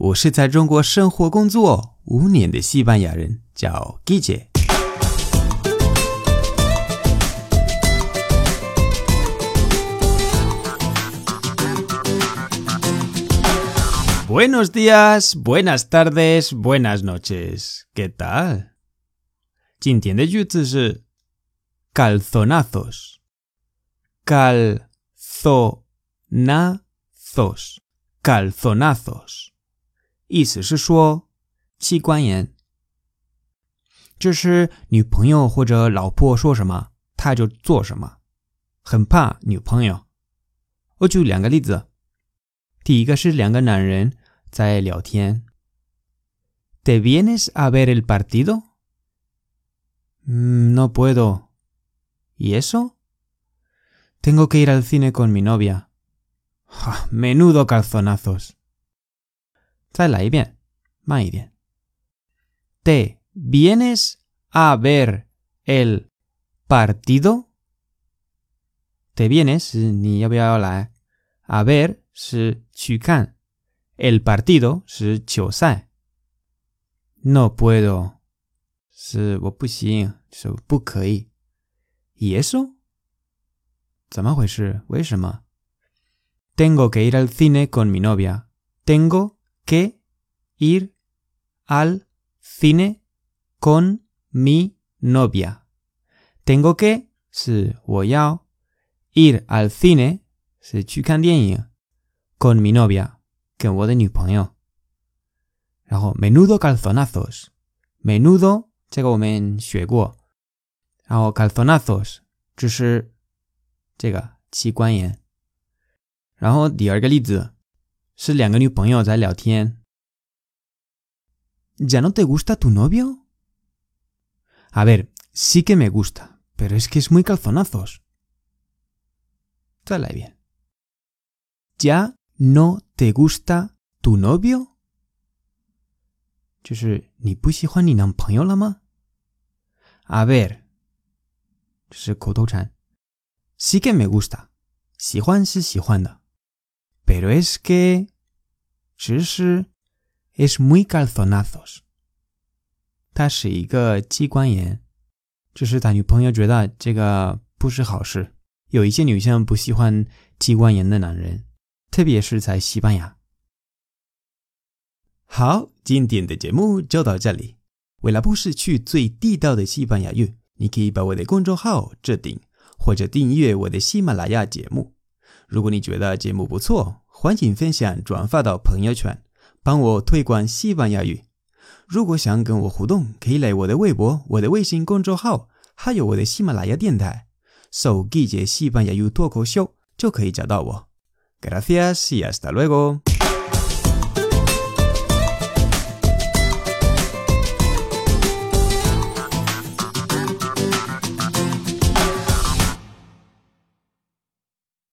我是在中国生活工作五年的西班牙人，叫 Guille。Buenos días, buenas tardes, buenas noches. ¿Qué tal? 今天的句子是 calzonazos。calzonazos。calzonazos。 意思是说妻管严，就是女朋友或者老婆说什么他就做什么，很怕女朋友。我举两个例子，第一个是两个男人在聊天。¿Te vienes a ver el partido? Mm, no puedo. ¿Y eso? Tengo que ir al cine con mi novia. Menudo calzonazos. 再来一遍，慢一点。¿Te vienes a ver el partido? ¿Te vienes 是你要不要来？a ver 是去看，el partido 是球赛。No puedo 是我不行，是不可以。¿Y eso？怎么回事？为什么？Tengo que ir al cine con mi novia. Tengo que ir al cine con mi novia. Tengo que 是我要 ir al cine 是去看电影 con mi novia 跟我的女朋友。然后 menudo calzonazos menudo 这个我们学过，然后 calzonazos 就是这个妻管严。然后第二个例子 是两个女朋友在聊天。¿Ya no te gusta tu novio? A ver, sí que me gusta, pero es que es muy calzonazos. Dale bien. ¿Ya no te gusta tu novio? 就是你不喜欢你男朋友了吗？A ver，这是口头禅。Sí que me gusta，喜欢是喜欢的，pero es que， 只是 es muy calzonazos。他是一个妻管严，就是他女朋友觉得这个不是好事。有一些女生不喜欢妻管严的男人，特别是在西班牙。好，今天的节目就到这里。为了不失去最地道的西班牙语，你可以把我的公众号置顶，或者订阅我的喜马拉雅节目。如果你觉得节目不错，欢迎分享转发到朋友圈，帮我推广西班牙语。如果想跟我互动，可以来我的微博、我的微信公众号，还有我的喜马拉雅电台，搜“季节西班牙语脱口秀”就可以找到我。Gracias y hasta luego。